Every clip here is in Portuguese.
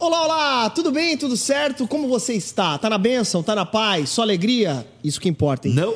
Olá, olá, tudo bem? Tudo certo? Como você está? Tá na bênção? Tá na paz? Só alegria? Isso que importa, hein? Não.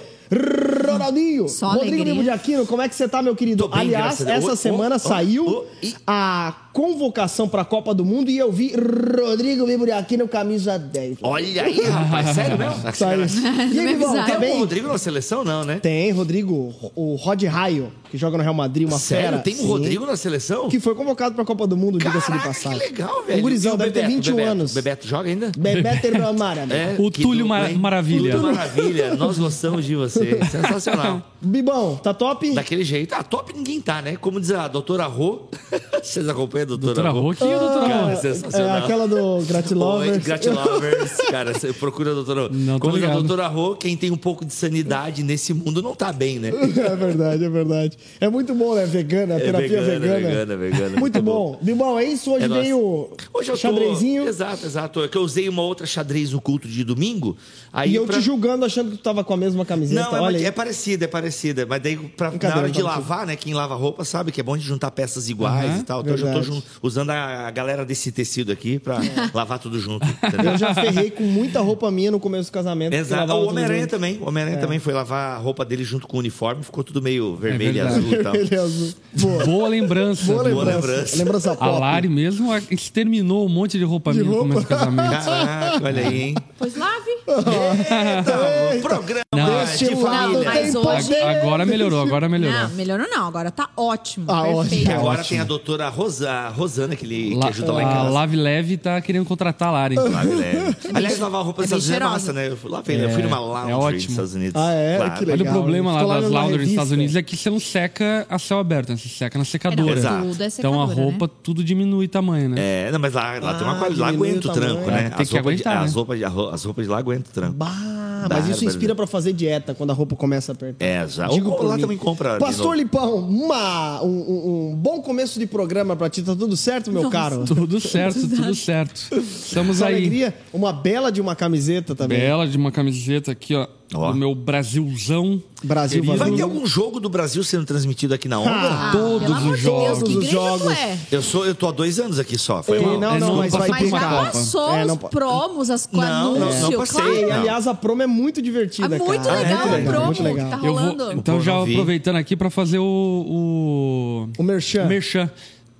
Ronaldinho, Só Rodrigo alegria. De Aquino, como é que você tá, meu querido? Tô bem, Aliás, graças a Deus. essa semana saiu e- a convocação pra Copa do Mundo e eu vi Rodrigo Mimo de Aquino, camisa 10. Olha aí, rapaz. Sério mesmo? Saiu. E aí, tá Tem o? Rodrigo na seleção, não, né? Tem, Rodrigo, o Rod Raio, que joga no Real Madrid, uma Sério? fera. Tem o Sim. Rodrigo na seleção? Que foi convocado pra Copa do Mundo, diga-se de passagem. que legal, velho. Um gurizão, o deve ter Bebeto, 21 Bebeto? anos. Bebeto joga ainda? Bebeto Mara. É, O Túlio Mar-? Maravilha. Túlio Maravilha. Nós gostamos de você. Sensacional. Bibão, tá top? Daquele jeito. Ah, top ninguém tá, né? Como diz a doutora Rô. Vocês acompanham a doutora, Doutora Rô, quem é a doutora Cara, Rô? é sensacional. É aquela do Gratilovers. Oi, Gratilovers. Cara, você procura a doutora Rô. Não, Como diz a doutora Rô, quem tem um pouco de sanidade nesse mundo não tá bem, né? É verdade, é verdade. É muito bom, né? Vegana, É terapia vegana, vegana. vegana, vegana, Muito, bom. Bibão, é isso. Hoje É veio Hoje eu tô... xadrezinho. Exato, exato. É que eu usei uma outra xadrez no culto de domingo. Aí E eu pra- te julgando achando que tu tava com a mesma camiseta. Não, é, Olha aí. é parecida, é parecida. Mas daí, pra, na hora de lavar, né? Quem lava roupa sabe que é bom de juntar peças iguais Aham, e tal. Então eu já tô verdade. usando a, galera desse tecido aqui pra lavar tudo junto. Entendeu? Eu já ferrei com muita roupa minha no começo do casamento. Exato. O Homem-Aranha também. O Homem-Aranha também foi lavar a roupa dele junto com o uniforme, ficou tudo meio vermelho e verdade. azul e tal. Vermelho e azul. Boa. Boa lembrança. Boa lembrança. lembrança. Lembrança A. Lari mesmo exterminou um monte de roupa De minha no roupa? começo do casamento. Caraca, olha aí, hein? Pois lave. Então, programa Não, de família. mas hoje-. Agora melhorou, agora melhorou. Não, melhorou não. Agora tá ótimo. Ah, perfeito. ótimo. Agora Ótimo. tem a doutora Rosa, a Rosana, que, ele, que ajuda lá em a casa. Lave Leve tá querendo contratar a Lari. Lave leve. Aliás, lavar roupa nos É Estados Unidos é cheirosa. massa, né? Eu fui, lá, eu fui numa laundry é ótimo. nos Estados Unidos. Ah, é? Claro. Que Olha legal. o problema lá das laundry nos. Estados Unidos é que você não seca a céu aberto, né? você seca na secadora. Exato. Tudo é então a secadora, roupa tudo diminui tamanho, né? É, não, mas lá, lá tem uma Ah, qualidade. Lá aguenta o tranco, né? É, tem as, que roupas de, aguentar, as, né? roupas de, as roupas de lá aguentam o tranco. Bah, mas isso inspira pra fazer dieta quando a roupa começa a apertar. É, já. Digo Ou lá mim. também compra. Pastor. Lipão, uma- um, um- bom começo de programa pra ti, tá tudo certo, meu caro? Tudo certo, tudo certo. Estamos Essa aí. alegria, uma bela de uma camiseta também. Bela de uma camiseta aqui, ó. Ó. Do meu Brasilzão. Brasil, Querido. Vai ter algum jogo do Brasil sendo transmitido aqui na onda? Ah, Todos os de Deus, jogos. Todos os jogos. é? Eu, sou, eu tô há dois anos aqui só. Foi mal. não, É, não, não mas vai passou ter uma Já passou É, não os promos, as, com Não, não, anúncio, não passei. claro. E, Não. aliás, a promo é muito divertida, É muito cara. legal, muito a legal, promo muito legal. que tá Eu vou, rolando. então já não aproveitando aqui para fazer o, O Merchan. o merchan.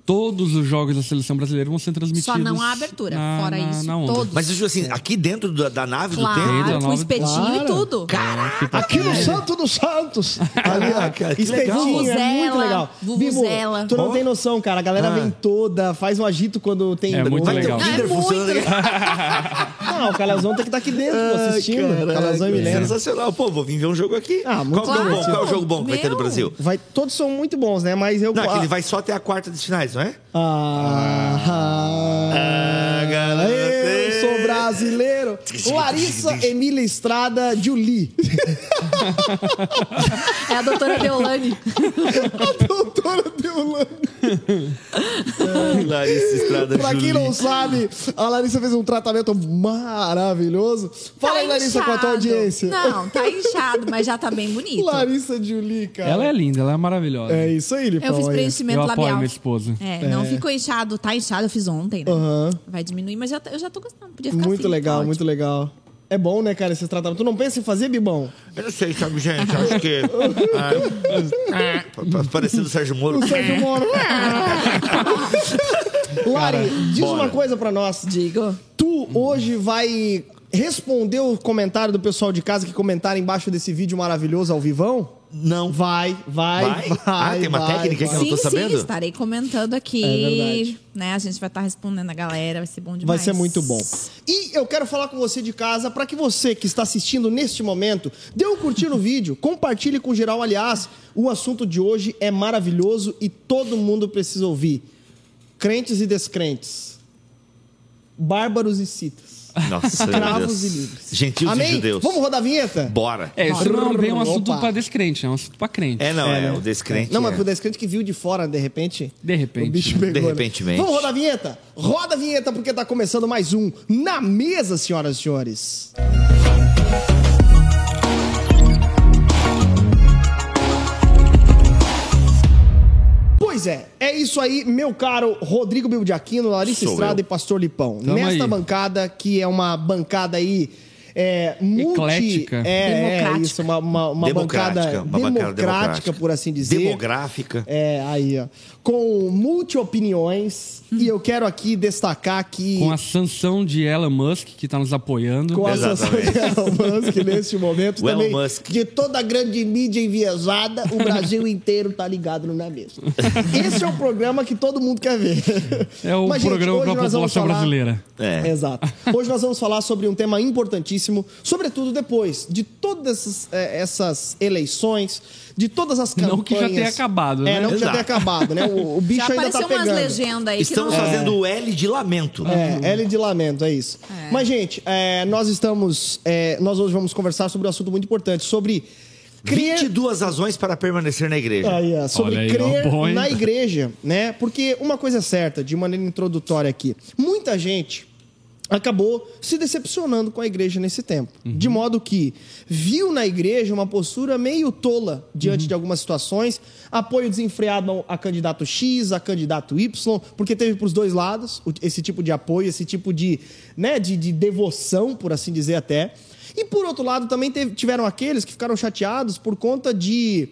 Todos os jogos da seleção brasileira vão ser transmitidos. Só não a abertura. na- Fora na- isso, na todos. Mas assim, aqui dentro da, da nave do Claro, tempo. Dentro da com espetinho Claro. e tudo. Aqui no Santo dos Santos. Ali, ó. Caraca, que Espetinho, legal. é muito legal. vuvuzela. Bibo, tu não tem noção, cara. A galera Ah. vem toda, faz um agito quando tem... É muito Vai ter legal. o é Kinder muito funcionando Não, o Calazão tem que estar aqui dentro, pô, assistindo. Caraca, Calazão e Milena. Sensacional. Pô, vou vir ver um jogo aqui. Ah, muito qual, que é o bom? qual é o jogo bom que vai ter no. Brasil? Vai, todos são muito bons, né? Mas eu... Não, é que ah, ele vai só até a quarta dos finais, não é? Ah, Ah, galera. eu sou Larissa Emília Estrada Julie. É a doutora Deolane. Doutora Deolane. Larissa Estrada Pra quem Julie. não sabe, a Larissa fez um tratamento maravilhoso. Fala Tá aí, Larissa, com a tua inchado. audiência. Não, tá inchado, mas já tá bem bonito. Larissa Julie, cara. Ela é linda, ela é maravilhosa. É isso aí, Lipão. Eu fiz preenchimento Eu apoio labial. minha esposa. É, não ficou inchado, tá inchado, eu fiz ontem, né? Aham. Vai diminuir, mas já, eu já tô gostando. Podia ficar Muito assim, legal, tá muito legal. É bom, né, cara, esses tratamentos. Tu não pensa em fazer, Bibão? Eu não sei, sabe, gente? Acho que. Ah, ah, pa- pa- Parecendo o Sérgio Moro. O Sérgio Moro. Lari, diz bora. uma coisa pra nós. Digo. Tu hoje vai responder o comentário do pessoal de casa que comentaram embaixo desse vídeo maravilhoso ao vivão? Não. Vai, vai, vai. Vai? Ah, tem uma vai, técnica que vai. eu não tô sim, sabendo? sim, estarei comentando aqui. É verdade. Né? A gente vai estar respondendo a galera, vai ser bom Vai demais. ser muito bom. E eu quero falar com você de casa para que você que está assistindo neste momento dê um curtir no vídeo, compartilhe com geral. Aliás, o assunto de hoje é maravilhoso e todo mundo precisa ouvir. Crentes e descrentes, bárbaros e citas, Nossa, Deus. e livres. Gentios Amém? e judeus. Vamos rodar a vinheta? Bora. É, isso não é bem um assunto Opa. pra descrente, é um assunto pra crente. É, não, é, né? o descrente. Não, mas é. pro descrente que viu de fora, de repente. De repente. O bicho pegou. De né? repentemente. Vamos rodar a vinheta? Roda a vinheta porque tá começando mais um Na Mesa, senhoras e senhores. Pois é, é isso aí, meu caro Rodrigo Bilbo de Aquino, Larissa Sou Estrada eu. e Pastor Lipão. Tamo Nesta aí. bancada, que é uma bancada aí. É, multi, Eclética. É, é Democrática. isso, uma, uma, uma Democrática, bancada uma democrática, democrática. por assim dizer. Demográfica. É, aí, ó. Com multi-opiniões. E eu quero aqui destacar que. Com a sanção de Elon Musk, que está nos apoiando. com a sanção de. Elon Musk neste momento. O Elon também Musk. de toda a grande mídia enviesada, o Brasil inteiro tá ligado no Na Mesa. Esse é o programa que todo mundo quer ver. É o Mas, programa hoje para a nós vamos população falar- brasileira. É. Exato. Hoje nós vamos falar sobre um tema importantíssimo, sobretudo depois de todas essas, eh, essas eleições, de todas as campanhas. Não que já tenha acabado, né? É, não que já tenha acabado, né? O, o bicho Já ainda tá umas pegando. legendas aí Estamos que não... fazendo o L de lamento. É, L de lamento, é isso. Mas, gente, é, nós estamos. é, nós hoje vamos conversar sobre um assunto muito importante, sobre crer. 22 razões para permanecer na igreja. Aí, ó, sobre aí, crer ó, na igreja, né? Porque uma coisa é certa, de maneira introdutória aqui, muita gente acabou se decepcionando com a igreja nesse tempo. Uhum. De modo que viu na igreja uma postura meio tola diante Uhum. de algumas situações, apoio desenfreado a candidato X, a candidato Y, porque teve para os dois lados esse tipo de apoio, esse tipo de, né, de, de devoção, por assim dizer até. E por outro lado, também teve- tiveram aqueles que ficaram chateados por conta de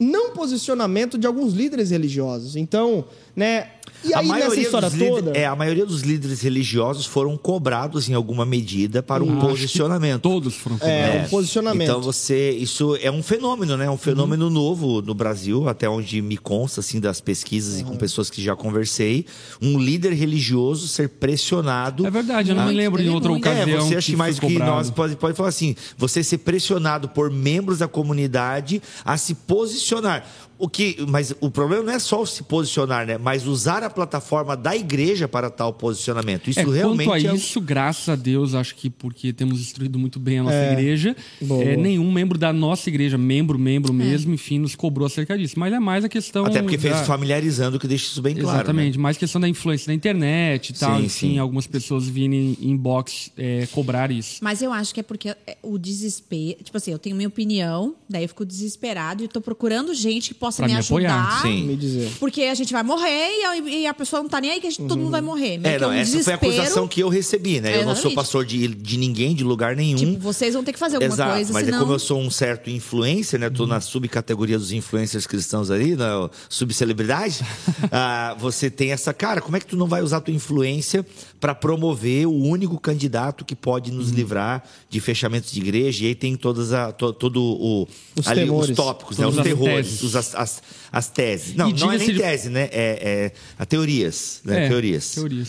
não posicionamento de alguns líderes religiosos. Então, né? E aí nessa história toda. é, a maioria dos líderes religiosos foram cobrados em alguma medida para um posicionamento. Todos foram É, cobrados. um posicionamento. Então você, isso é um fenômeno, né? Um fenômeno novo no Brasil, até onde me consta assim das pesquisas e com pessoas que já conversei, um líder religioso ser pressionado. É verdade, eu não Muito, me lembro de outra muito. ocasião. É, você acha que mais do que cobrado. nós pode, pode falar assim, você ser pressionado por membros da comunidade a se posicionar. O que, mas o problema não é só se posicionar, né? Mas usar a plataforma da igreja para tal posicionamento. Isso É, realmente quanto a é isso, graças a Deus, acho que porque temos instruído muito bem a nossa igreja, Boa. é, nenhum membro da nossa igreja, membro, membro mesmo, enfim, nos cobrou acerca disso. Mas é mais a questão. Até porque fez da... familiarizando, que deixa isso bem claro. né? Exatamente, mais questão da influência da internet e tal. Sim, enfim, sim. algumas pessoas virem em inbox é, cobrar isso. Mas eu acho que é porque é, o desespero. Tipo assim, eu tenho minha opinião, daí eu fico desesperado e tô procurando gente que possa Pra me, me apoiar. ajudar. Sim. Me dizer. Porque a gente vai morrer e a, e a pessoa não tá nem aí que a gente- todo mundo vai morrer. Meio É, que não, um essa foi a acusação que eu recebi, né? Eu não sou pastor de, de ninguém, de lugar nenhum. Tipo, vocês vão ter que fazer alguma Exato, coisa, mas senão... é como eu sou um certo influencer, né? Tô na subcategoria dos influencers cristãos ali, na subcelebridade. ah, você tem essa cara, como é que tu não vai usar tua influência para promover o único candidato que pode nos livrar de fechamentos de igreja? E aí tem todas a, to- todo o Os ali, temores. os tópicos, né? Os terrores, os, as, as, as teses. Não, E não é nem de- tese, né? É, é a teorias, né? É, teorias. Teorias.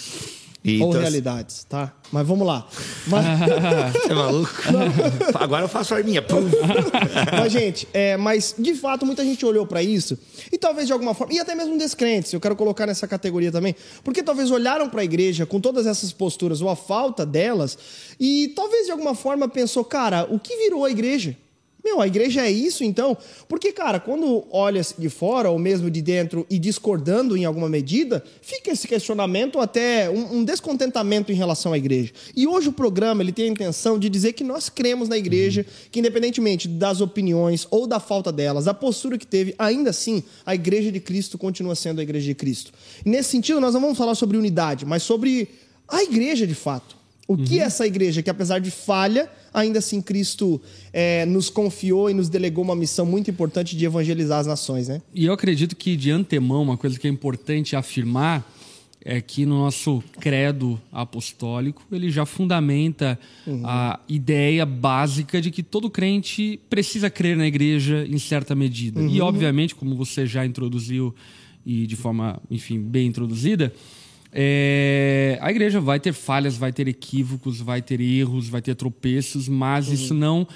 E, Ou então, realidades, tá? Mas vamos lá. Mas, Você é maluco? Agora eu faço a arminha. Pum. mas, gente, é, mas de fato muita gente olhou pra isso e talvez de alguma forma, e até mesmo descrentes, eu quero colocar nessa categoria também, porque talvez olharam pra igreja com todas essas posturas ou a falta delas e talvez de alguma forma pensou, cara, o que virou a igreja? Meu, a igreja é isso então? Porque, cara, quando olha de fora ou mesmo de dentro e discordando em alguma medida, fica esse questionamento até um, um descontentamento em relação à igreja. E hoje o programa ele tem a intenção de dizer que nós cremos na igreja, que independentemente das opiniões ou da falta delas, da postura que teve, ainda assim a igreja de Cristo continua sendo a igreja de Cristo. E nesse sentido, nós não vamos falar sobre unidade, mas sobre a igreja de fato. O que é essa igreja que, apesar de falha, ainda assim Cristo é, nos confiou e nos delegou uma missão muito importante de evangelizar as nações, né? E eu acredito que, de antemão, uma coisa que é importante afirmar é que no nosso credo apostólico ele já fundamenta a ideia básica de que todo crente precisa crer na igreja em certa medida. E, obviamente, como você já introduziu e de forma, enfim, bem introduzida, é, a igreja vai ter falhas, vai ter equívocos, vai ter erros, vai ter tropeços, mas isso não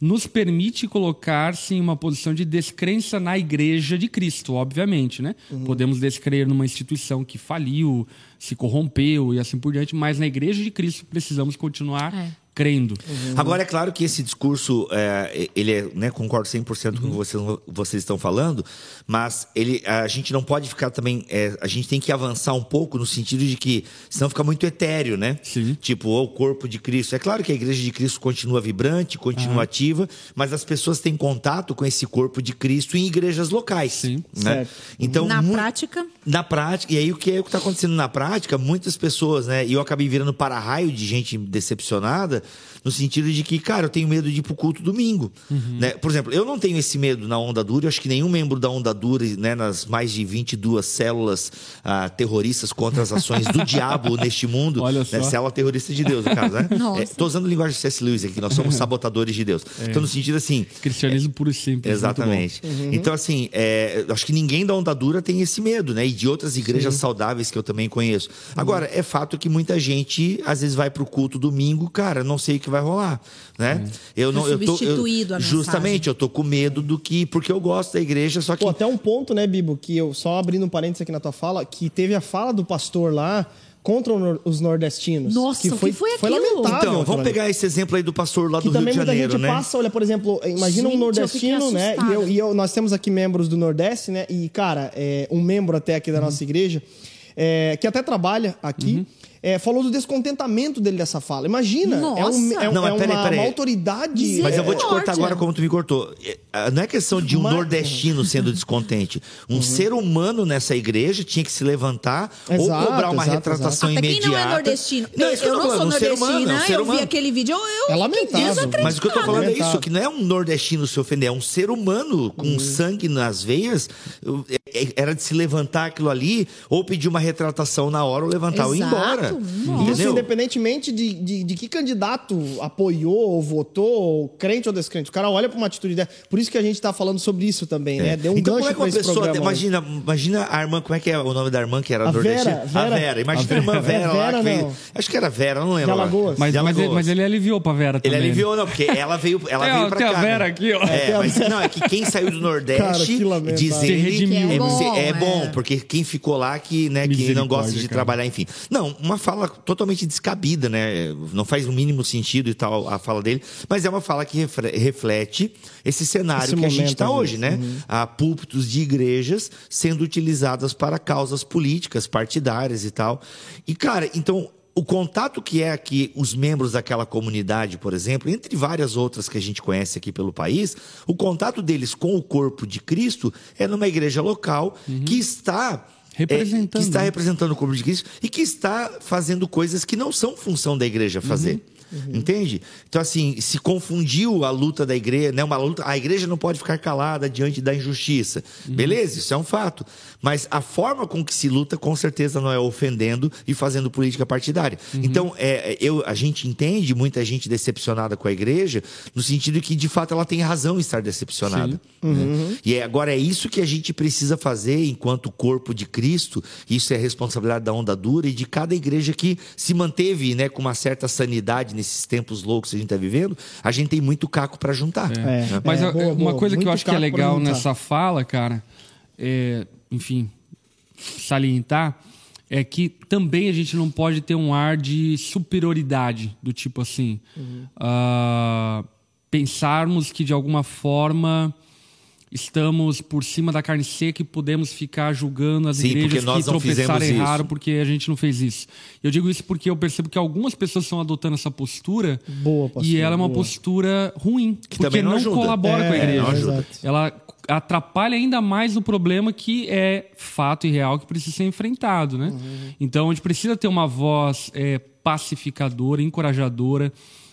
nos permite colocar-se em uma posição de descrença na igreja de Cristo, obviamente, né? Podemos descrer numa instituição que faliu, se corrompeu e assim por diante, mas na igreja de Cristo precisamos continuar É. crendo. Agora, é claro que esse discurso, é, ele é, né, concordo 100% com o que vocês, vocês estão falando, mas ele, a gente não pode ficar também, é, a gente tem que avançar um pouco no sentido de que, senão fica muito etéreo, né? Sim. Tipo, o corpo de Cristo. É claro que a igreja de Cristo continua vibrante, continua ativa, mas as pessoas têm contato com esse corpo de Cristo em igrejas locais. Sim. Né? Certo. Então, Na prática, na prática, e aí o que é o que está acontecendo na prática, muitas pessoas, né? E eu acabei virando para-raio de gente decepcionada, no sentido de que, cara, eu tenho medo de ir pro culto domingo. Né? Por exemplo, eu não tenho esse medo na Onda Dura, eu acho que nenhum membro da Onda Dura, né, nas mais de 22 células ah, terroristas contra as ações do diabo neste mundo, Olha né? só. célula terrorista de Deus, no caso, né? Nossa. É, tô usando linguagem de C.S. Lewis aqui, nós somos sabotadores de Deus. Então, no sentido assim, Cristianismo puro e simples. Exatamente. Então, assim, é, eu acho que ninguém da onda dura tem esse medo, né? E de outras igrejas saudáveis que eu também conheço. Agora, é fato que muita gente, às vezes, vai pro culto domingo, cara, não sei o que vai rolar, né? Eu não, Foi eu tô, eu- substituído a Justamente, eu tô com medo do que. Porque eu gosto da igreja, só que. Pô, até um ponto, né, Bibo, que eu só abrindo um parênteses aqui na tua fala, que teve a fala do pastor lá contra os nordestinos. Nossa, que o que foi, foi foi aquilo? lamentável. então, vamos ali. pegar esse exemplo aí do pastor lá que do Rio também de muita Janeiro, gente né? passa, olha, por exemplo, imagina Gente, um nordestino, né? E, eu, e eu- nós temos aqui membros do Nordeste, né? E, cara, é, um membro até aqui da Uhum. nossa igreja, é, que até trabalha aqui, Uhum. É, falou do descontentamento dele dessa fala. Imagina, é, um, Nossa. é, um- Não, mas é peraí, uma, peraí. uma autoridade. Mas é, eu vou te cortar agora como tu me cortou. É, Não é questão de um Mas- nordestino sendo descontente. Um Uhum. ser humano nessa igreja tinha que se levantar ou Exato, cobrar uma exato, retratação até quem imediata. não é nordestino. Não, eu eu não sou falando, um ser nordestina, humano, é um ser eu vi aquele vídeo, eu, eu É lamentável. Mas o que eu tô falando é Lamentável. isso, que não é um nordestino se ofender, é um ser humano com Uhum. sangue nas veias. É- Era de se levantar aquilo ali, ou pedir uma retratação na hora, ou levantar ou ir Exato. Nossa. Isso independentemente de, de, de que candidato apoiou, ou votou, ou crente ou descrente. O cara olha pra uma atitude dessa. Por isso que a gente tá falando sobre isso também, né? Deu um então, gancho como é que uma pessoa. Imagina, imagina a irmã, como é que é o nome da irmã que era A nordestina? Vera, a Vera. Vera. Imagina a, A irmã Vera. Vera, lá. Vera, que veio- acho que era Vera, não lembro. De. Alagoas. Mas, De mas, ele, Alagoas. mas ele aliviou pra Vera Ele também. aliviou, não, porque ela veio, ela Tem a- veio pra tem a cá. Vera né? aqui, ó. É, mas não, é que quem saiu do Nordeste Cara, diz ele é, é bom, é bom, é. porque quem ficou lá que, né, que não gosta de trabalhar, enfim. Não, uma fala totalmente descabida, né? Não faz o mínimo sentido e tal a fala dele, mas é uma fala que reflete esse cenário Esse que a gente está hoje, né? Há púlpitos de igrejas sendo utilizadas para causas políticas, partidárias e tal. E, cara, então o contato que é aqui os membros daquela comunidade, por exemplo, entre várias outras que a gente conhece aqui pelo país, o contato deles com o corpo de Cristo é numa igreja local que está é, Representando, que está representando o corpo de Cristo e que está fazendo coisas que não são função da igreja fazer. Entende? Então, assim, se confundiu a luta da igreja, né? Uma luta, a igreja não pode ficar calada diante da injustiça. Beleza, isso é um fato. Mas a forma com que se luta, com certeza, não é ofendendo e fazendo política partidária. Então, é, eu, a gente entende muita gente decepcionada com a igreja, no sentido que, de fato, ela tem razão em estar decepcionada. né? E é, agora é isso que a gente precisa fazer enquanto corpo de Cristo. Isso é responsabilidade da onda dura e de cada igreja que se manteve né, com uma certa sanidade nesses tempos loucos que a gente está vivendo. A gente tem muito caco para juntar. É. né? Mas É, boa, uma boa. coisa que eu acho que é legal nessa fala, cara, é, enfim, salientar, é que também a gente não pode ter um ar de superioridade, do tipo assim, Uhum. ah, pensarmos que de alguma forma estamos por cima da carne seca e podemos ficar julgando as Sim, porque igrejas que tropeçaram erraram isso. porque a gente não fez isso. Eu digo isso porque eu percebo que algumas pessoas estão adotando essa postura Boa, pastor, e ela é uma boa. postura ruim, porque também não não, colabora É, com a igreja. não ajuda. Exato. Ela atrapalha ainda mais o problema que é fato e real que precisa ser enfrentado, né? Uhum. Então a gente precisa ter uma voz é, pacificadora, encorajadora,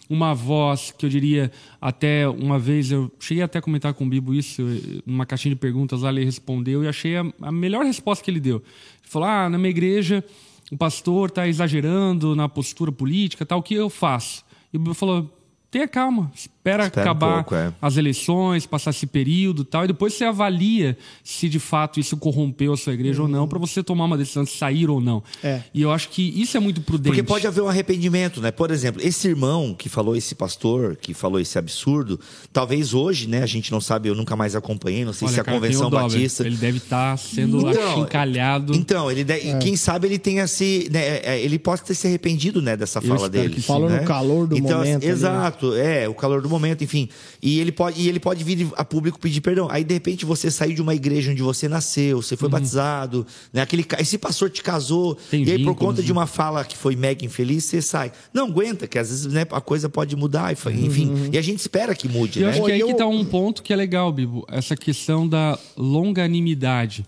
uma voz que eu diria até uma vez eu cheguei até a comentar com o Bibo isso numa caixinha de perguntas lá ele respondeu e achei a, a melhor resposta que ele deu. Ele falou: "Ah, na minha igreja o pastor está exagerando na postura política, tal, o que eu faço?" E o Bibo falou: "Tenha calma, espera espera, Espera um acabar pouco, é. as eleições, passar esse período e tal, e depois você avalia se de fato isso corrompeu a sua igreja ou não, para você tomar uma decisão de sair ou não. É. E eu acho que isso é muito prudente. Porque pode haver um arrependimento, né? Por exemplo, esse irmão que falou, esse pastor que falou esse absurdo, talvez hoje, né? A gente não sabe, eu nunca mais acompanhei, não sei Olha, se a cara, Convenção Batista. Ele deve estar sendo Então, achincalhado. Então, ele de- quem sabe ele tenha se. né, é, ele pode ter se arrependido né, dessa Eu fala dele. Falou no né? calor do então, momento ali, né? Exato, é, o calor do momento, enfim. E ele, pode, e ele pode vir a público pedir perdão. Aí, de repente, você saiu de uma igreja onde você nasceu, você foi batizado, né? Aquele, esse pastor te casou, Uhum. Tem e aí, por conta né? de uma fala que foi mega infeliz, você sai. Não aguenta, que às vezes né, a coisa pode mudar, fa- enfim. E a gente espera que mude, E eu né? acho que aí Eu- que tá um ponto que é legal, Bibo. Essa questão da longanimidade.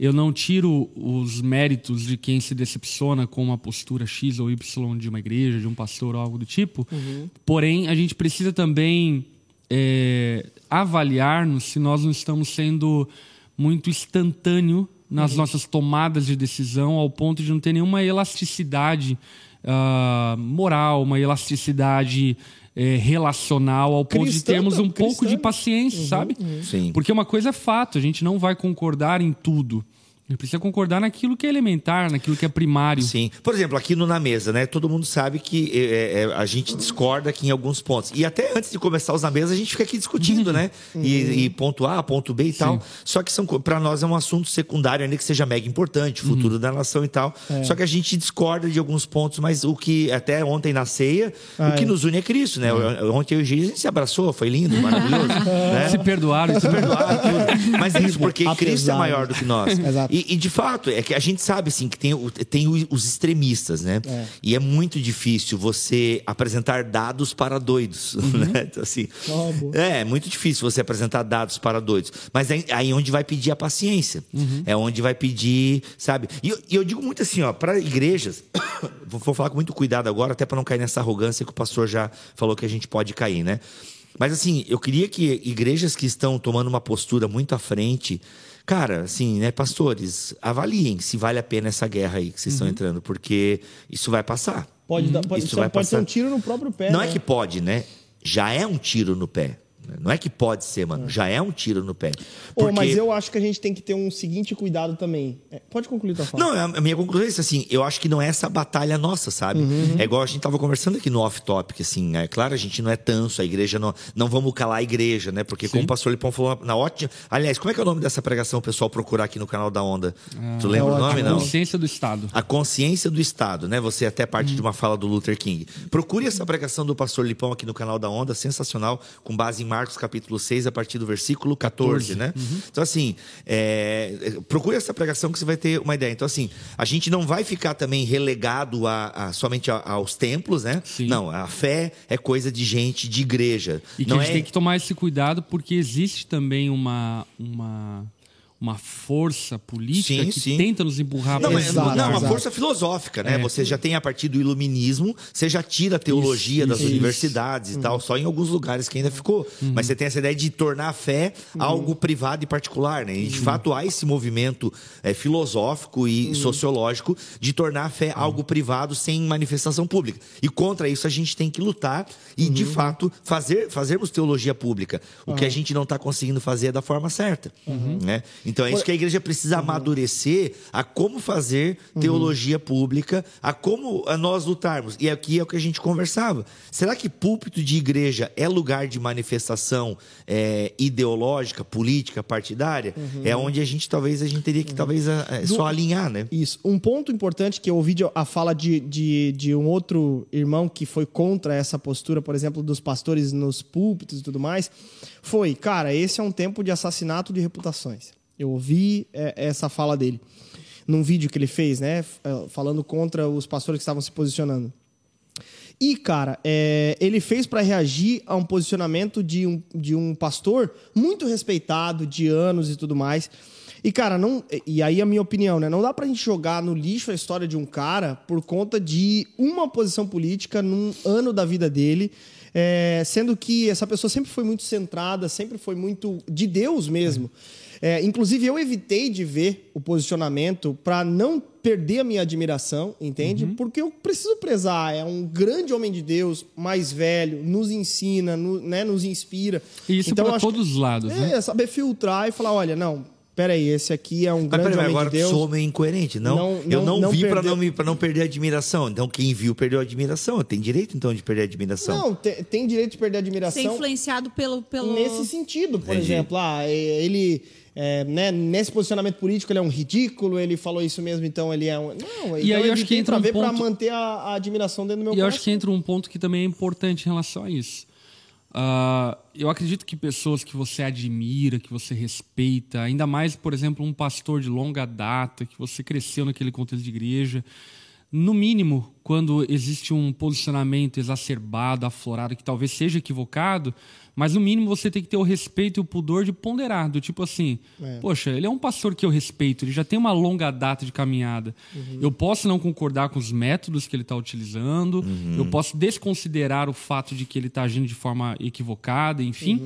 Eu não tiro os méritos de quem se decepciona com uma postura X ou Y de uma igreja, de um pastor ou algo do tipo. Porém, a gente precisa também é, avaliar-nos se nós não estamos sendo muito instantâneo nas nossas tomadas de decisão, ao ponto de não ter nenhuma elasticidade ah, moral, uma elasticidade eh, relacional, ao ponto de termos um cristã. pouco de paciência, sabe? Sim. Porque uma coisa é fato, a gente não vai concordar em tudo. Gente precisa concordar naquilo que é elementar, naquilo que é primário. Sim. Por exemplo, aqui no Na Mesa, né? Todo mundo sabe que é, é, a gente discorda aqui em alguns pontos. E até antes de começar os Na Mesa, a gente fica aqui discutindo, né? E, e ponto A, ponto B e tal. Só que são para nós é um assunto secundário, ainda que seja mega importante, o futuro da nação e tal. Só que a gente discorda de alguns pontos, mas o que até ontem na ceia, Ah, o que é. nos une é Cristo, né? Ontem eu e o Gigi, a gente se abraçou, foi lindo, maravilhoso. né? Se perdoaram, se perdoar tudo. Mas é isso, porque Apesar, Cristo é maior do que nós. Exato. E, e, de fato, é que a gente sabe assim, que tem, tem os extremistas, né? É. E é muito difícil você apresentar dados para doidos. Né? Então, assim, boa. é, é muito difícil você apresentar dados para doidos. Mas é aí onde vai pedir a paciência. É onde vai pedir, sabe? E eu, e eu digo muito assim, ó, para igrejas, vou, vou falar com muito cuidado agora, até para não cair nessa arrogância que o pastor já falou que a gente pode cair, né? Mas assim, eu queria que igrejas que estão tomando uma postura muito à frente, cara, assim, né, pastores, avaliem se vale a pena essa guerra aí que vocês estão entrando, porque isso vai passar. Pode, dar, pode, Isso vai pode passar. um tiro no próprio pé. Não né? é que pode, né? Já é um tiro no pé. Não é que pode ser, mano. Já é um tiro no pé. Porque... mas eu acho que a gente tem que ter um seguinte cuidado também. É, pode concluir tua fala. Não, a a minha conclusão é isso, assim, eu acho que não é essa batalha nossa, sabe? Uhum. É igual a gente tava conversando aqui no off-topic, assim, é claro, a gente não é tanso, a igreja não, não vamos calar a igreja, né? Porque como o pastor Lipão falou na ótima... Aliás, como é que é o nome dessa pregação, o pessoal procurar aqui no canal da Onda? tu lembra é o nome, não? Consciência do Estado. A consciência do Estado, né? Você é até parte de uma fala do Luther King. Procure essa pregação do pastor Lipão aqui no canal da Onda, sensacional, com base em Marcos capítulo 6, a partir do versículo 14, né? Então, assim, é, procure essa pregação que você vai ter uma ideia. Então, assim, a gente não vai ficar também relegado a, a- somente a- aos templos, né? Sim. Não, a fé é coisa de gente, de igreja. E que não a gente é... tem que tomar esse cuidado porque existe também uma, uma, uma força política Sim, que sim. tenta nos empurrar Não, para mas, esse Exato, não, lugar. uma força filosófica, né? É. Você já tem a partir do iluminismo, você já tira a teologia Isso, das isso, universidades e tal, só em alguns lugares que ainda ficou. Mas você tem essa ideia de tornar a fé algo privado e particular, né? E de fato há esse movimento é, filosófico e sociológico de tornar a fé algo privado sem manifestação pública. E contra isso a gente tem que lutar e, de fato, fazer, fazermos teologia pública. O que a gente não está conseguindo fazer é da forma certa. Né? Então é isso que a igreja precisa amadurecer a como fazer teologia pública, a como a nós lutarmos. E aqui é o que a gente conversava. Será que púlpito de igreja é lugar de manifestação é, ideológica, política, partidária? É onde a gente talvez a gente teria que talvez a- é, só alinhar, né? Isso. Um ponto importante que eu ouvi de- a fala de, de, de um outro irmão que foi contra essa postura, por exemplo, dos pastores nos púlpitos e tudo mais, foi, cara, esse é um tempo de assassinato de reputações. Eu ouvi é, essa fala dele num vídeo que ele fez, né, eh, falando contra os pastores que estavam se posicionando. E, cara, é, ele fez para reagir a um posicionamento de um, de um pastor muito respeitado, de anos e tudo mais. E, cara, não. E aí a minha opinião, né? Não dá pra gente jogar no lixo a história de um cara por conta de uma posição política num ano da vida dele. é, sendo que essa pessoa sempre foi muito centrada, sempre foi muito de Deus mesmo. É, inclusive, eu evitei de ver o posicionamento para não perder a minha admiração, entende? Uhum. Porque eu preciso prezar. É um grande homem de Deus, mais velho, nos ensina, no- né, nos inspira. E isso Então, para todos os lados, É, né? saber filtrar e falar, olha, não, peraí, esse aqui é um Mas grande peraí, homem agora de Deus. sou meio incoerente. Não, Não- eu não- não, vi para não, pra não perder a admiração. Então, quem viu perdeu a admiração. Tem direito, então, de perder a admiração. Não, te- tem direito de perder a Ser admiração influenciado pelo. pelo... nesse sentido, por Entendi. exemplo. Ah, é, ele, é, né, nesse posicionamento político, ele é um ridículo, ele falou isso mesmo, então ele é um. Não, E aí eu acho que entra um ver ponto- manter a, a admiração dentro do meu E eu coração. acho que entra um ponto que também é importante em relação a isso. Ah, eu acredito que pessoas que você admira, que você respeita, ainda mais, por exemplo, um pastor de longa data, que você cresceu naquele contexto de igreja, no mínimo, quando existe um posicionamento exacerbado, aflorado, que talvez seja equivocado, mas no mínimo você tem que ter o respeito e o pudor de ponderar, do tipo assim, poxa, ele é um pastor que eu respeito, ele já tem uma longa data de caminhada. Eu posso não concordar com os métodos que ele está utilizando, eu posso desconsiderar o fato de que ele está agindo de forma equivocada, enfim,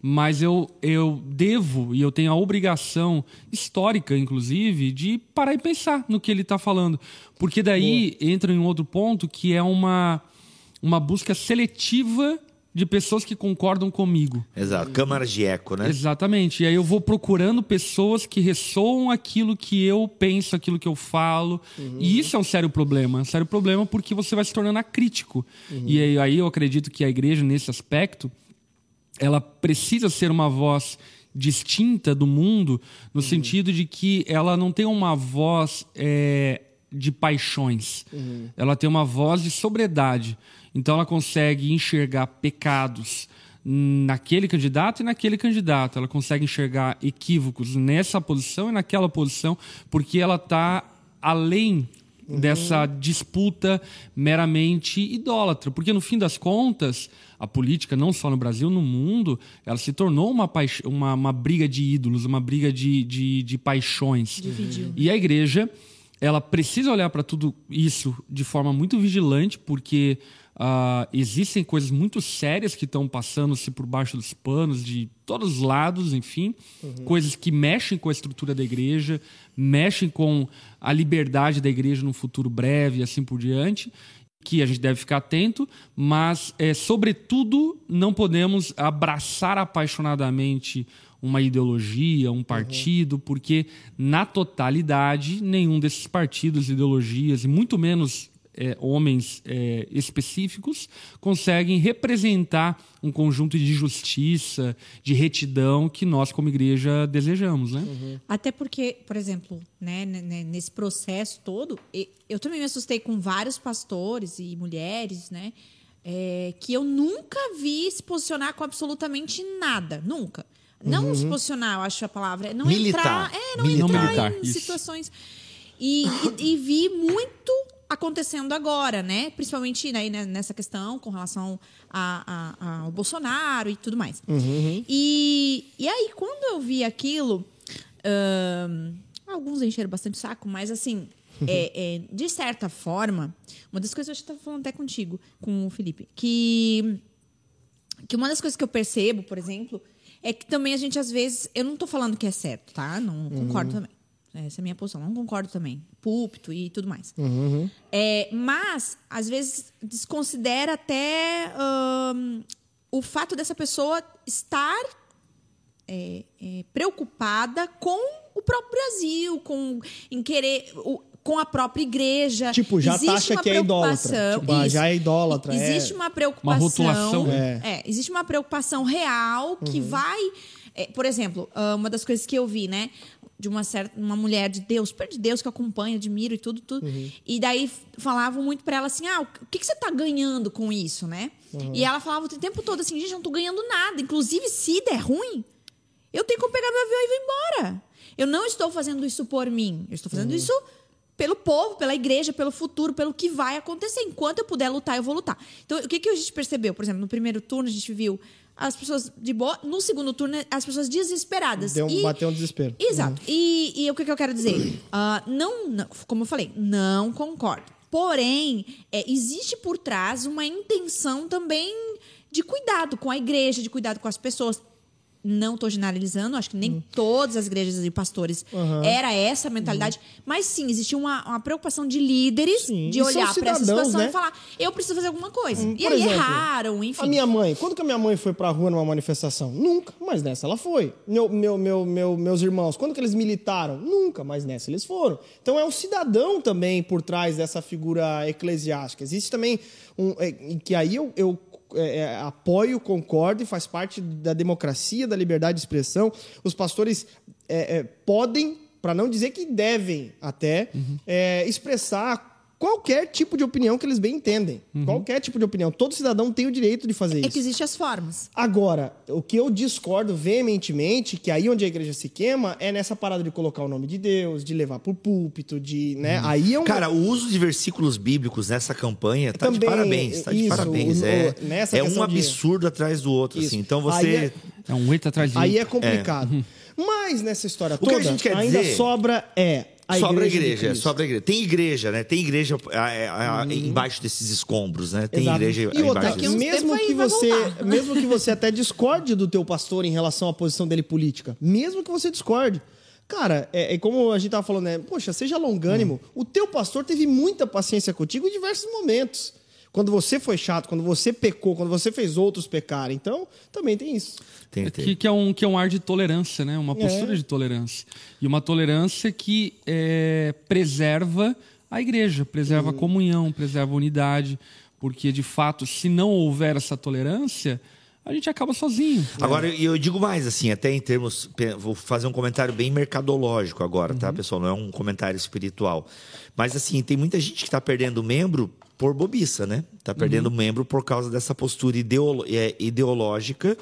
mas eu, eu devo e eu tenho a obrigação histórica, inclusive, de parar e pensar no que ele está falando. Porque daí entra em outro ponto que é uma, uma busca seletiva de pessoas que concordam comigo. Exato. Câmara de eco, né? Exatamente. E aí eu vou procurando pessoas que ressoam aquilo que eu penso, aquilo que eu falo. E isso é um sério problema. É um sério problema porque você vai se tornando acrítico. E aí, aí eu acredito que a igreja, nesse aspecto, ela precisa ser uma voz distinta do mundo, no sentido de que ela não tem uma voz é, de paixões. Ela tem uma voz de sobriedade. Então ela consegue enxergar pecados naquele candidato e naquele candidato. Ela consegue enxergar equívocos nessa posição e naquela posição, porque ela está além dessa disputa meramente idólatra. Porque, no fim das contas, a política, não só no Brasil, no mundo, ela se tornou uma, uma, uma briga de ídolos, uma briga de, de, de paixões. Dividiu. E a igreja, ela precisa olhar para tudo isso de forma muito vigilante, porque ah, existem coisas muito sérias que estão passando-se por baixo dos panos, de todos os lados, enfim. Coisas que mexem com a estrutura da igreja, mexem com a liberdade da igreja no futuro breve e assim por diante que a gente deve ficar atento, mas, é, sobretudo, não podemos abraçar apaixonadamente uma ideologia, um partido, porque, na totalidade, nenhum desses partidos, ideologias, e muito menos é, homens é, específicos, conseguem representar um conjunto de justiça, de retidão que nós, como igreja, desejamos. Né? Até porque, por exemplo, né, nesse processo todo, eu também me assustei com vários pastores e mulheres, né? é, que eu nunca vi se posicionar com absolutamente nada. Nunca. Não se posicionar, eu acho a palavra. Não Militar. entrar. É, não Militar. entrar militar, em isso. situações. E, e- e vi muito acontecendo agora, né? Principalmente né, né, nessa questão com relação a- a- ao Bolsonaro e tudo mais. E, e aí, quando eu vi aquilo, alguns encheram bastante o saco, mas assim, é, é, de certa forma, uma das coisas que eu estava falando até contigo, com o Felipe, que que uma das coisas que eu percebo, por exemplo, é que também a gente às vezes, eu não tô falando que é certo, tá? Não concordo também. Essa é a minha posição, não concordo também. Púlpito e tudo mais. É, mas, às vezes, desconsidera até ahn, o fato dessa pessoa estar é, é, preocupada com o próprio Brasil, com em querer o- com a própria igreja. Tipo, já Existe taxa uma que é idólatra. preocupação- Tipo, ah, Isso. já é idólatra, é. Existe uma preocupação. rotulação. É. É, existe uma preocupação real que Uhum. vai. é, por exemplo, ah, uma das coisas que eu vi, né? De uma certa uma mulher de Deus, super de Deus, que eu acompanho, admiro e tudo, tudo. Uhum. E daí falavam muito pra ela assim: ah, o que, que você tá ganhando com isso, né? Uhum. E ela falava o tempo todo assim: gente, eu não tô ganhando nada. Inclusive, se der ruim, eu tenho como pegar meu avião e vir embora. Eu não estou fazendo isso por mim. Eu estou fazendo Uhum. isso pelo povo, pela igreja, pelo futuro, pelo que vai acontecer. Enquanto eu puder lutar, eu vou lutar. Então, o que, que a gente percebeu? Por exemplo, no primeiro turno, a gente viu as pessoas de boa. No segundo turno, as pessoas desesperadas. Deu, E- bateu um desespero. Exato. E, e o que, que eu quero dizer? Ah, não, não- como eu falei, não concordo. Porém, é, existe por trás uma intenção também de cuidado com a igreja, de cuidado com as pessoas. Não tô generalizando, acho que nem Hum. todas as igrejas e pastores era essa a mentalidade, mas sim, existia uma, uma preocupação de líderes Sim, de e olhar para essa situação né? e falar: eu preciso fazer alguma coisa. e Por aí exemplo, erraram, enfim. A minha mãe, quando que a minha mãe foi pra rua numa manifestação? Nunca, mas nessa ela foi. Meu, meu, meu, meu- meus irmãos, quando que eles militaram? Nunca, mas nessa eles foram. Então é um cidadão também por trás dessa figura eclesiástica. Existe também um. é, que aí eu. eu é, é, apoio, concordo e faz parte da democracia, da liberdade de expressão. Os pastores é, é, podem, para não dizer que devem até, é, expressar qualquer tipo de opinião que eles bem entendem. Qualquer tipo de opinião. Todo cidadão tem o direito de fazer É isso. que existem as formas. Agora, o que eu discordo veementemente, que aí onde a igreja se queima, é nessa parada de colocar o nome de Deus, de levar pro púlpito, de, né? Aí é um Cara, o uso de versículos bíblicos nessa campanha tá de Também, parabéns, tá de isso, parabéns. o- É, é um questão de- absurdo atrás do outro, Isso. assim. Então você. é- É um oito atrás de aí é complicado. Mas nessa história que a toda, gente quer ainda dizer- sobra é a sobra a igreja. de igreja, sobra a igreja. Tem igreja, né? Tem igreja ah, ah, embaixo desses escomos, né? Tem Exato. igreja e embaixo outra, uns desses... mesmo que você, mesmo que você até discorde do teu pastor em relação à posição dele política, mesmo que você discorde, cara, é, é como a gente tava falando, né? Poxa, seja longânimo. O teu pastor teve muita paciência contigo em diversos momentos. Quando você foi chato, quando você pecou, quando você fez outros pecarem. Então, também tem isso. Tem, tem. Que, que é um, que é um ar de tolerância, né? Uma postura É. de tolerância. E uma tolerância que é, preserva a igreja, preserva a comunhão, preserva a unidade. Porque, de fato, se não houver essa tolerância, a gente acaba sozinho. Agora, e eu digo mais, assim, até em termos. Vou fazer um comentário bem mercadológico agora, tá, pessoal? Não é um comentário espiritual. Mas, assim, tem muita gente que está perdendo membro por bobiça, né? Está perdendo membro por causa dessa postura ideolo- é, ideológica.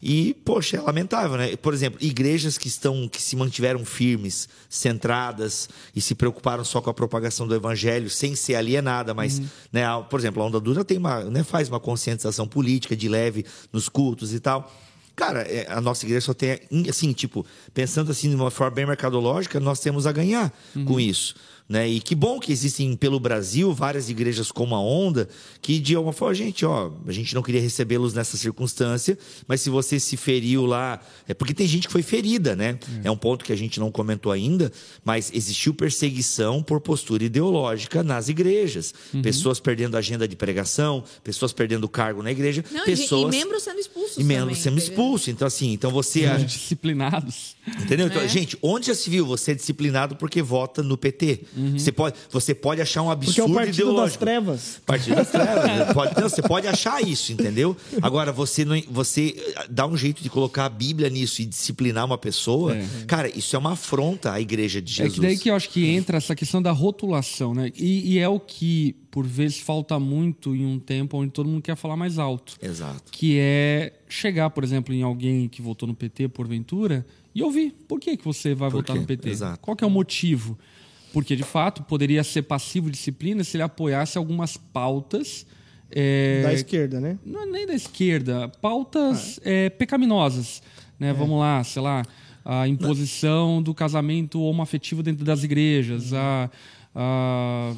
E, poxa, é lamentável, né? Por exemplo, igrejas que estão, que se mantiveram firmes, centradas e se preocuparam só com a propagação do evangelho, sem ser alienada, mas, né, a- por exemplo, a Onda Dura tem uma, né, faz uma conscientização política de leve nos cultos e tal. Cara, é, a nossa igreja só tem, assim, tipo, pensando assim de uma forma bem mercadológica, nós temos a ganhar com isso. Né? E que bom que existem pelo Brasil várias igrejas como a Onda, que de alguma forma, gente, ó, a gente não queria recebê-los nessa circunstância, mas se você se feriu lá, é porque tem gente que foi ferida, né? É, um ponto que a gente não comentou ainda, mas existiu perseguição por postura ideológica nas igrejas. Pessoas perdendo agenda de pregação, pessoas perdendo cargo na igreja, Não, e- pessoas e membros sendo expulsos e membros também, sendo teve- expulsos. Então, assim, então você. Somos disciplinados. Entendeu? Então, É. gente, onde já se viu você é disciplinado porque vota no PT? Você, pode, você pode achar um Porque é o absurdo partido das ideológico. trevas. Partido das trevas. Pode, não, você pode achar isso, entendeu? Agora, você, não, você dá um jeito de colocar a Bíblia nisso e disciplinar uma pessoa. É. Cara, isso é uma afronta à igreja de É Jesus. que daí que eu acho que entra essa questão da rotulação, né? E, e é o que, por vezes, falta muito em um tempo onde todo mundo quer falar mais alto. Exato. Que é chegar, por exemplo, em alguém que votou no PT, porventura, e ouvir por que, que você vai Por votar quê? no PT. Exato. Qual que é o motivo? Porque, de fato, poderia ser passivo disciplina se ele apoiasse algumas pautas. é, Da esquerda, né? não é nem da esquerda, pautas é, pecaminosas. Né? Vamos lá, sei lá, a imposição do casamento homoafetivo dentro das igrejas, a, a-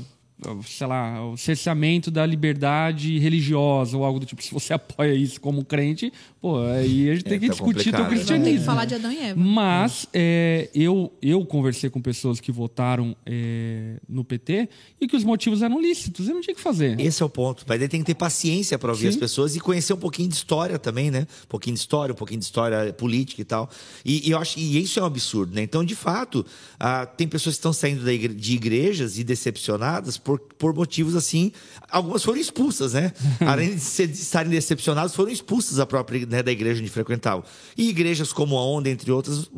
sei lá, o cerceamento da liberdade religiosa ou algo do tipo. Se você apoia isso como crente, pô, aí a gente tem que tá discutir teu complicado, né? Tem que cristianismo. falar de Adão e Eva. Mas é, eu, eu conversei com pessoas que votaram é, no PT e que os motivos eram lícitos. Eu não tinha o que fazer. Esse é o ponto. Mas tem que ter paciência para ouvir as pessoas e conhecer um pouquinho de história também, né? Um pouquinho de história, um pouquinho de história política e tal. E, e eu acho e isso é um absurdo, né? Então, de fato, ah, tem pessoas que estão saindo da igre- de igrejas e decepcionadas por, por motivos assim. Algumas foram expulsas, né? Além de, ser- de estarem decepcionadas, foram expulsas da própria né, da igreja onde frequentavam. E igrejas como a Onda, entre outras,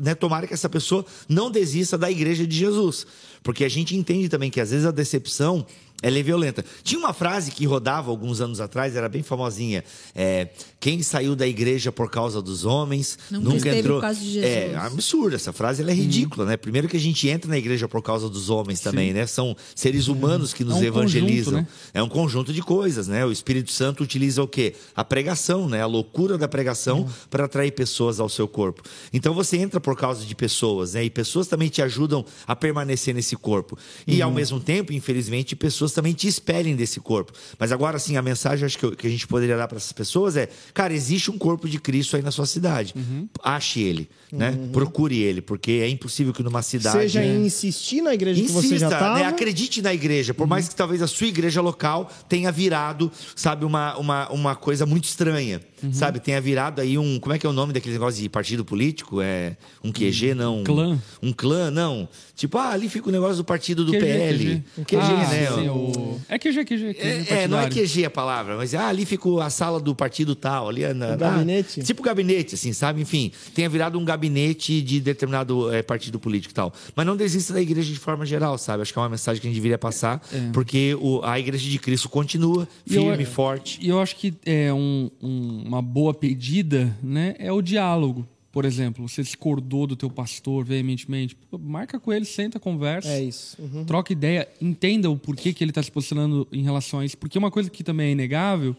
né, tomara que essa pessoa não desista da igreja de Jesus. Porque a gente entende também que às vezes a decepção ela é violenta. Tinha uma frase que rodava alguns anos atrás, era bem famosinha. É, quem saiu da igreja por causa dos homens Nunca nunca, entrou. por causa de Jesus. É absurda essa frase, ela é ridícula, né? Primeiro que a gente entra na igreja por causa dos homens também, né? São seres humanos que nos É um evangelizam. conjunto, né? É um conjunto de coisas, né? O Espírito Santo utiliza o quê? A pregação, né? A loucura da pregação para atrair pessoas ao seu corpo. Então você entra por causa de pessoas, né? E pessoas também te ajudam a permanecer nesse corpo. E ao mesmo tempo, infelizmente, pessoas pessoas também te espelhem desse corpo. Mas agora, assim, a mensagem acho que, eu- que a gente poderia dar para essas pessoas é: cara, existe um corpo de Cristo aí na sua cidade. Uhum. Ache ele, né? Procure ele, porque é impossível que numa cidade. Seja em insistir na igreja que você já Insista, estava. né? acredite na igreja, por mais que talvez a sua igreja local tenha virado, sabe, uma, uma, uma coisa muito estranha, sabe? Tenha virado aí um, como é que é o nome daquele negócio de partido político? É um QG, não? Um Clã. Um clã, não. Tipo, ah, ali fica o negócio do partido do QG, PL. QG. QG, Ah, né? sim, O- o- É QG, QG. QG é, é, não é. QG a palavra, mas ah, ali fica a sala do partido tal, ali é na, O gabinete? ah, tipo gabinete, assim, sabe? Enfim, tenha virado um gabinete de determinado eh, partido político e tal. Mas não desista da igreja de forma geral, sabe? Acho que é uma mensagem que a gente deveria passar, porque o- a igreja de Cristo continua E eu- firme, forte. E eu acho que é um- um- uma boa pedida, né? É o diálogo. Por exemplo, você discordou do teu pastor veementemente, pô, marca com ele, senta, conversa. É isso. Uhum. Troca ideia, entenda o porquê que ele está se posicionando em relação a isso. Porque uma coisa que também é inegável,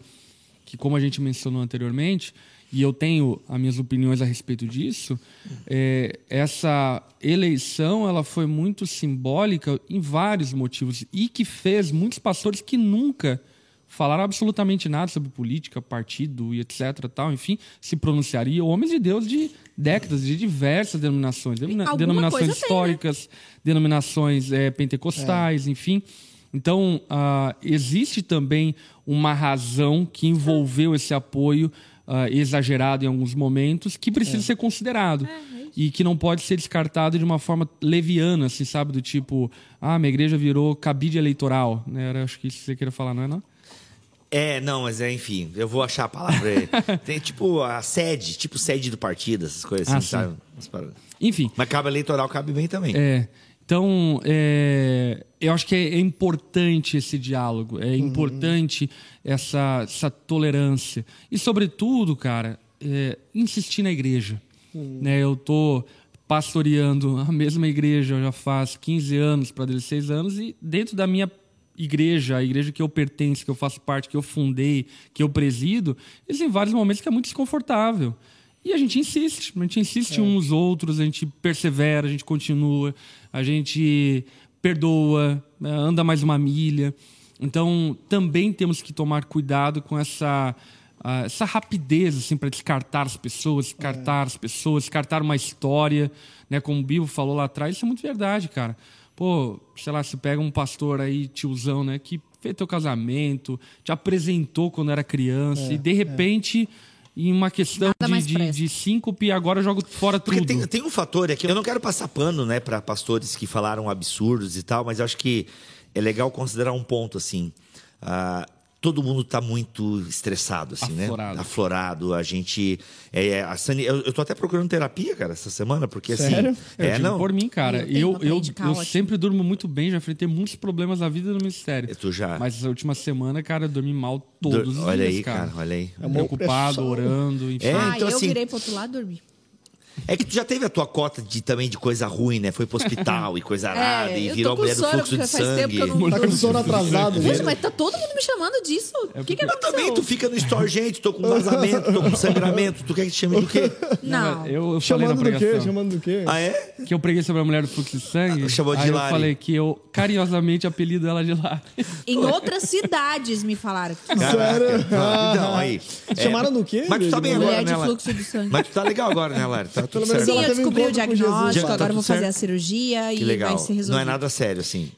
que como a gente mencionou anteriormente, e eu tenho as minhas opiniões a respeito disso, é, essa eleição ela foi muito simbólica em vários motivos e que fez muitos pastores que nunca falaram absolutamente nada sobre política, partido e etc. Tal, enfim, se pronunciariam homens de Deus de décadas, de diversas denominações, denomina- Alguma denominações coisa tem, né? históricas, denominações eh, pentecostais, enfim. Então, ah, existe também uma razão que envolveu esse apoio ah, exagerado em alguns momentos que precisa ser considerado. E que não pode ser descartado de uma forma leviana, assim, sabe? Do tipo, ah, minha igreja virou cabide eleitoral. Né? Era, acho que isso que você queria falar, não é não? É, não, mas é, enfim, eu vou achar a palavra. Tem tipo a sede, tipo sede do partido, essas coisas assim, Ah, sim. sabe? Enfim, Mas cabo eleitoral cabe bem também. É. Então, é, eu acho que é, é importante esse diálogo, é importante essa, essa tolerância. E, sobretudo, cara, é, insistir na igreja. Né, eu tô pastoreando a mesma igreja já faz 15 anos para 16 anos e dentro da minha igreja, a igreja que eu pertenço, que eu faço parte, que eu fundei, que eu presido, existem vários momentos que é muito desconfortável. E a gente insiste, a gente insiste uns nos outros, a gente persevera, a gente continua, a gente perdoa, né, anda mais uma milha. Então, também temos que tomar cuidado com essa ah, essa rapidez assim para descartar as pessoas, descartar as pessoas, descartar uma história, né? Como o Bibo falou lá atrás, isso é muito verdade, cara. Pô, sei lá, você pega um pastor aí, tiozão, né, que fez teu casamento, te apresentou quando era criança e de repente em uma questão Nada de, de, de síncope, agora eu jogo fora Porque tudo. tem, tem um fator aqui, eu não quero passar pano, né, para pastores que falaram absurdos e tal, mas eu acho que é legal considerar um ponto assim. Ah, todo mundo está muito estressado, assim, Aflorado. né? Aflorado. A gente. É, a Sani, eu, eu tô até procurando terapia, cara, essa semana, porque Sério? assim. Eu É, digo não. por mim, cara. Eu Eu, eu, eu sempre durmo muito bem, já enfrentei muitos problemas na vida no ministério. Tu já. Mas a última semana, cara, eu dormi mal todos os olha dias, aí, cara. cara, olha aí. É Preocupado, opressão. orando, enfim. É, ah, então, eu assim- virei pro outro lado e dormi. É que tu já teve a tua cota de, também de coisa ruim, né? Foi pro hospital e coisa arada, É, e eu virou mulher do fluxo de porque faz tempo sangue. que eu não- Tá com sono atrasado, Poxa, né? mas tá todo mundo me chamando disso. O que, que Mas aconteceu? também tu fica no store, gente, tô com vazamento, tô com sangramento, tu quer que te chame do quê? Não. Eu, eu falei Chamando do quê? Chamando do quê? Ah, é? que eu preguei sobre a mulher do fluxo de sangue. Ah, chamou de aí eu Lari. falei que eu carinhosamente apelido ela de lá. Em outras cidades me falaram. Sério? Não, aí. é, Chamaram do quê? Mas tu tá bem agora, Mulher de né, Lari? fluxo de sangue. Mas tu tá legal agora, né, Lari? Tá tudo Pelo menos certo. Sim, eu um descobri o diagnóstico, tá agora eu vou tudo fazer certo? a cirurgia Que e legal. vai ser resolvido. Não é nada sério, assim.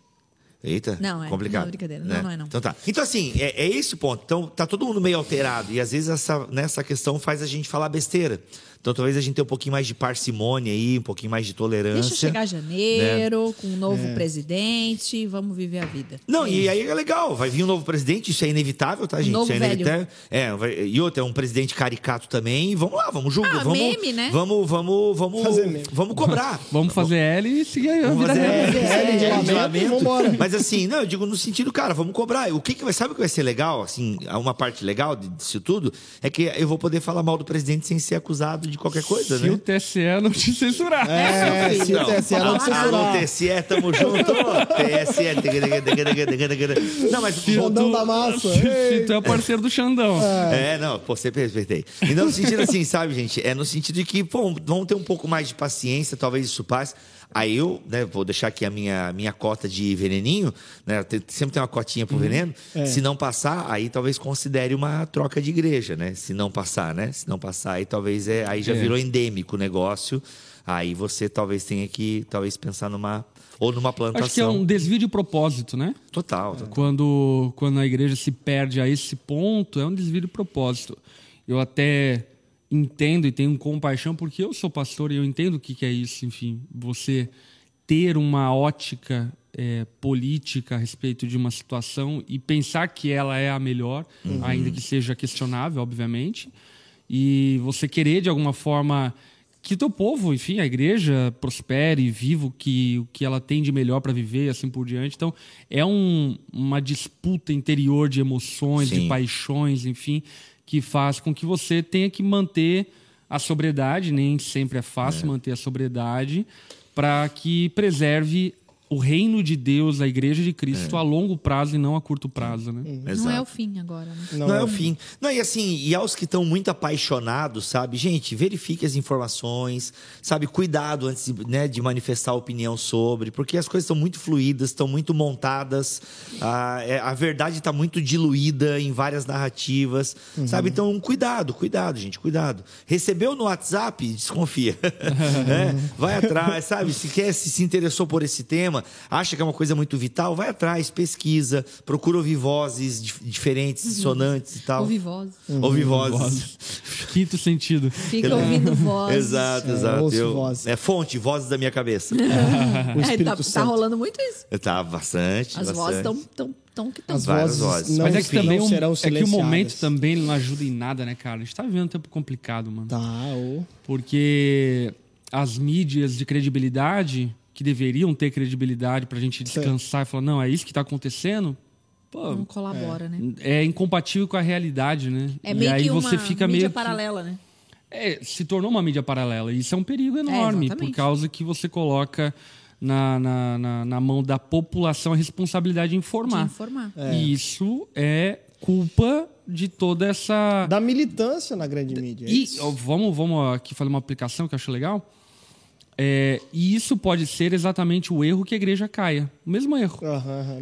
Eita, Não, é. complicado. Não, brincadeira. Não, não é, não. Então tá. Então assim, é, é esse o ponto. Então tá todo mundo meio alterado e às vezes essa nessa questão faz a gente falar besteira. Então talvez a gente tenha um pouquinho mais de parcimônia aí, um pouquinho mais de tolerância. Deixa chegar né? janeiro, com um É. novo presidente, e vamos viver a vida. Não, e aí é legal, vai vir um novo presidente, isso é inevitável, tá, gente? novo isso é velho. inevitável. É, vai- e outro, é um presidente caricato também. Vamos lá, vamos julgar. Ah, vamos, meme, né? Vamos, vamos, vamos, Fazer meme. vamos cobrar. Vamos fazer L e seguir a Vamos vida fazer reta. é, É, de lamento. Mas assim, não, eu digo no sentido, cara, vamos cobrar. O que, que vai, sabe o que vai ser legal, assim, uma parte legal disso tudo é que eu vou poder falar mal do presidente sem ser acusado de qualquer coisa, Se né? o TSE não te censurar. É, se o Não. TSE não Ah, censurar. no TSE, tamo junto. TSE. Não, mas Xandão da massa. Se, se tu é parceiro do Xandão. É, não, pô, sempre respeitei. E não no sentido assim, sabe, gente? É no sentido de que, pô, vamos ter um pouco mais de paciência, talvez isso passe. Aí eu né, vou deixar aqui a minha, minha cota de veneninho, né? sempre tem uma cotinha pro veneno. Se não passar, aí talvez considere uma troca de igreja, né? Se não passar, né? Se não passar, aí talvez é, aí já É. virou endêmico o negócio. Aí você talvez tenha que talvez pensar numa ou numa plantação. Acho que é um desvio de propósito, né? Total, total. Quando, quando a igreja se perde a esse ponto, é um desvio de propósito. Eu até entendo e tenho compaixão, porque eu sou pastor e eu entendo o que, que é isso. Enfim, você ter uma ótica é, política a respeito de uma situação e pensar que ela é a melhor, ainda que seja questionável, obviamente, e você querer de alguma forma que o teu povo, enfim, a igreja prospere, viva o que, o que ela tem de melhor para viver e assim por diante. Então, é um- uma disputa interior de emoções, Sim. de paixões, enfim, que faz com que você tenha que manter a sobriedade, nem sempre é fácil manter a sobriedade, para que preserve o reino de Deus, a igreja de Cristo, a longo prazo e não a curto prazo, né? Não é o fim agora, né? Não, é o fim. Não, e assim, e aos que estão muito apaixonados, sabe? Gente, verifique as informações, sabe? Cuidado antes né, de manifestar opinião sobre, porque as coisas estão muito fluídas, estão muito montadas, a, é, a verdade está muito diluída em várias narrativas, sabe? Então, cuidado, cuidado, gente, cuidado. Recebeu no WhatsApp, desconfia. né? Vai atrás, sabe? Se quer, se se interessou por esse tema, acha que é uma coisa muito vital, vai atrás, pesquisa, procura ouvir vozes dif- diferentes, dissonantes e tal. Ouvir voz. Ouvir vozes. Quinto sentido. Fica ouvindo voz. Exato, É, exato. ouço Eu- vozes. É fonte, vozes da minha cabeça. O É, Espírito tá, tá Santo. rolando muito isso. tá bastante. As bastante. vozes estão tão, tão que estão. As vozes vozes. não, Mas é que também um- serão é que o momento também não ajuda em nada, né, cara? A gente tá vivendo um tempo complicado, mano. Tá, ô. Porque as mídias de credibilidade, que deveriam ter credibilidade pra gente descansar e falar, não, é isso que tá acontecendo, pô, Não colabora, né? é incompatível com a realidade, né? É e meio aí que uma você fica mídia meio que- paralela, né? É, se tornou uma mídia paralela. E isso é um perigo enorme, por exatamente. causa que você coloca na, na, na, na mão da população a responsabilidade de informar. De informar. E isso é culpa de toda essa. Da militância na grande mídia. é E ó, vamos, vamos aqui fazer uma aplicação que eu acho legal. É, e isso pode ser exatamente o erro que a igreja caia. O mesmo erro.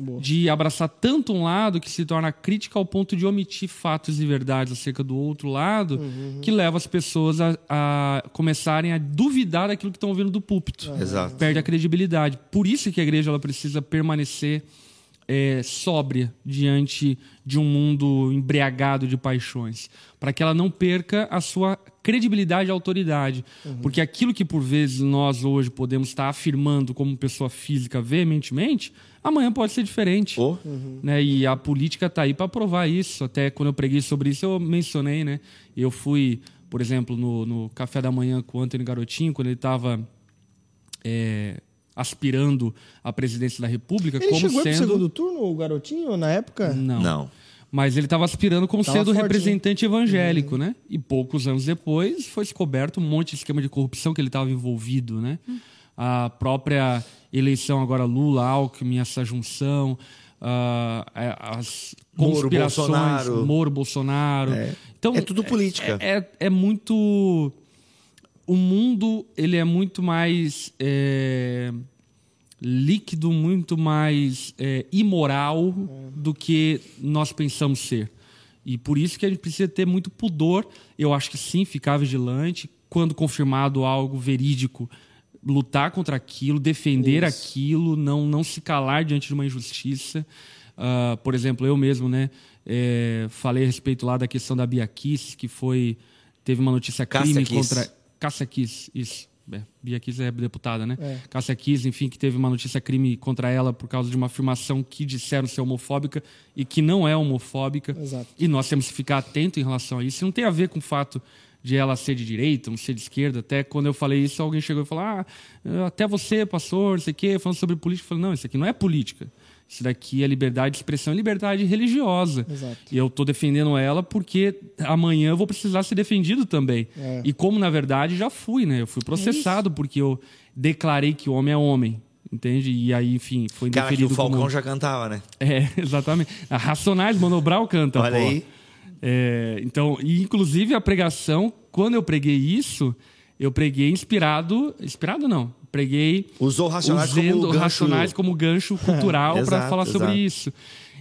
Boa. De abraçar tanto um lado que se torna crítica ao ponto de omitir fatos e verdades acerca do outro lado, que leva as pessoas a, a começarem a duvidar daquilo que estão ouvindo do púlpito. Exato. Perde a credibilidade. Por isso que a igreja ela precisa permanecer é, sóbria diante de um mundo embriagado de paixões, para que ela não perca a sua credibilidade e autoridade, porque aquilo que por vezes nós hoje podemos estar afirmando como pessoa física veementemente, amanhã pode ser diferente, Oh. né? E a política está aí para provar isso. Até quando eu preguei sobre isso eu mencionei, né? Eu fui, por exemplo, no, no café da manhã com o Antônio Garotinho quando ele estava é, aspirando à presidência da República Ele como chegou sendo pro segundo turno, o garotinho, na época? não. Não. Mas ele estava aspirando como Tava sendo fortinho. representante evangélico, né? E poucos anos depois foi descoberto um monte de esquema de corrupção que ele estava envolvido, né? A própria eleição agora Lula, Alckmin, essa junção, é, as Moro, conspirações, Bolsonaro. Moro, Bolsonaro. Então, É tudo política. É, é, é muito... O mundo, ele é muito mais... é, líquido, muito mais é, imoral do que nós pensamos ser. E por isso que a gente precisa ter muito pudor. Eu acho que sim, ficar vigilante. Quando confirmado algo verídico, lutar contra aquilo, defender aquilo, não, não se calar diante de uma injustiça. Ah, por exemplo, eu mesmo, né, é, falei a respeito lá da questão da Bia Kiss, que foi teve uma notícia Cássia crime Kiss. Cássia Kiss, isso. É, Bia Kiss é deputada, né? É. Cássia Kiss, enfim, que teve uma notícia crime contra ela por causa de uma afirmação que disseram ser homofóbica e que não é homofóbica. Exato. E nós temos que ficar atento em relação a isso. Não tem a ver com o fato de ela ser de direita, não ser de esquerda. Até quando eu falei isso, alguém chegou e falou: Ah, até você, pastor, não sei o quê, falando sobre política. Eu falei: Não, isso aqui não é política. Isso daqui é liberdade de expressão e liberdade religiosa. Exato. E eu estou defendendo ela porque amanhã eu vou precisar ser defendido também. É. E como, na verdade, já fui, né? Eu fui processado porque eu declarei que homem é homem. Entende? E aí, enfim, foi Cara, que o indeferido Falcão como... já cantava, né? É, exatamente. A Racionais, Mano Brown canta, Olha pô. aí. É, então, e inclusive a pregação, quando eu preguei isso, eu preguei inspirado, inspirado não, preguei Usou Racionais como usando gancho- Racionais como gancho cultural para Exato, falar sobre exato. isso.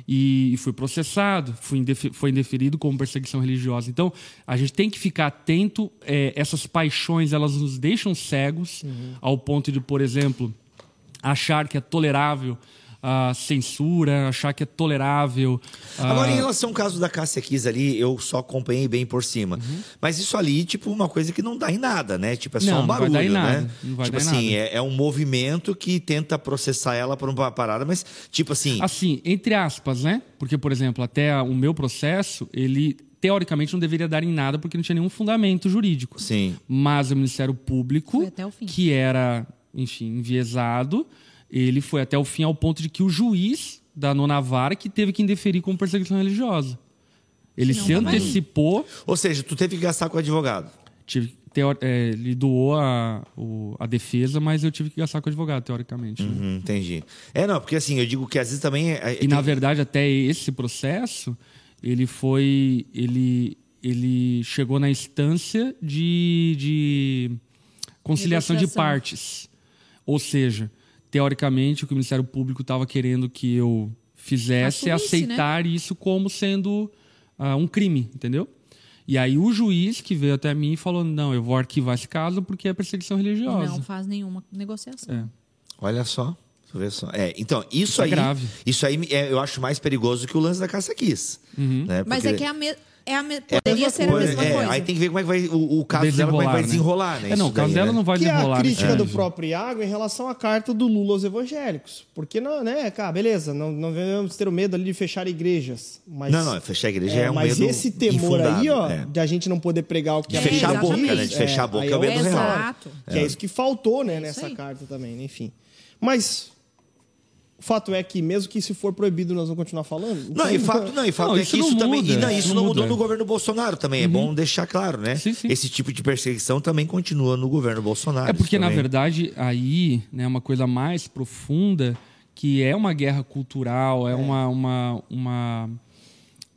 E fui processado, fui indefe- foi indeferido como perseguição religiosa. Então, a gente tem que ficar atento. é, essas paixões, elas nos deixam cegos ao ponto de, por exemplo, achar que é tolerável a censura, achar que é tolerável... ah, Agora, em relação ao caso da Cássia Kiss ali, eu só acompanhei bem por cima. Mas isso ali, tipo, uma coisa que não dá em nada, né? Tipo, é só Não, um não vai barulho, dar em né? nada, não vai tipo dar em assim, nada. é, é um movimento que tenta processar ela por uma parada, mas, tipo assim. Assim, entre aspas, né? Porque, por exemplo, até o meu processo, ele teoricamente não deveria dar em nada porque não tinha nenhum fundamento jurídico. Sim. Mas o Ministério Público, Foi até o fim. que era, enfim, enviesado, ele foi até o fim ao ponto de que o juiz da nona vara que teve que indeferir como perseguição religiosa. Ele Não se aí. antecipou, Ou seja, tu teve que gastar com o advogado. tive, teo- é, ele doou a, o- a defesa, mas eu tive que gastar com o advogado, teoricamente. né? Uhum, entendi. É, não, porque assim, eu digo que às vezes também. É, E tem- na verdade, até esse processo, ele foi. Ele, ele chegou na instância de, de conciliação de partes. Ou seja, teoricamente, o que o Ministério Público estava querendo que eu fizesse é Assumisse, aceitar isso como sendo ah, um crime, entendeu? E aí o juiz que veio até mim falou: não, eu vou arquivar esse caso porque é perseguição religiosa. Não faz nenhuma negociação. É. Olha só. É, então, isso, Isso é aí. grave. Isso aí é, eu acho mais perigoso que o lance da Cássia Kiss. Né? Mas Porque- é que é a, me... é a me... poderia ser a Pois mesma é, coisa. Aí tem que ver como é que vai. O, o caso dela como é que vai desenrolar, né? É, não, o caso daí, dela né? não vai Que é desenrolar. a nesse crítica do caso. próprio Iago em relação à carta do Lula aos evangélicos. Porque, não, né, cara, beleza, não, não devemos ter o medo ali de fechar igrejas. Mas, Não, não, fechar a igreja é, um mas medo esse temor aí, infundado, ó, é. de a gente não poder pregar o que De a fechar a boca, né? De fechar a boca aí é o medo real. Que é. isso que faltou, né, nessa aí. carta também, né, enfim. Mas o fato é que, mesmo que isso for proibido, nós vamos continuar falando. Não, e fato, não, e fato Não, é isso que isso não também. e não, isso isso não não mudou muda. no governo Bolsonaro também. É bom deixar claro, né? Sim, sim. Esse tipo de perseguição também continua no governo Bolsonaro. É porque, na verdade, aí né, uma coisa mais profunda, que é uma guerra cultural, é, uma, uma, uma,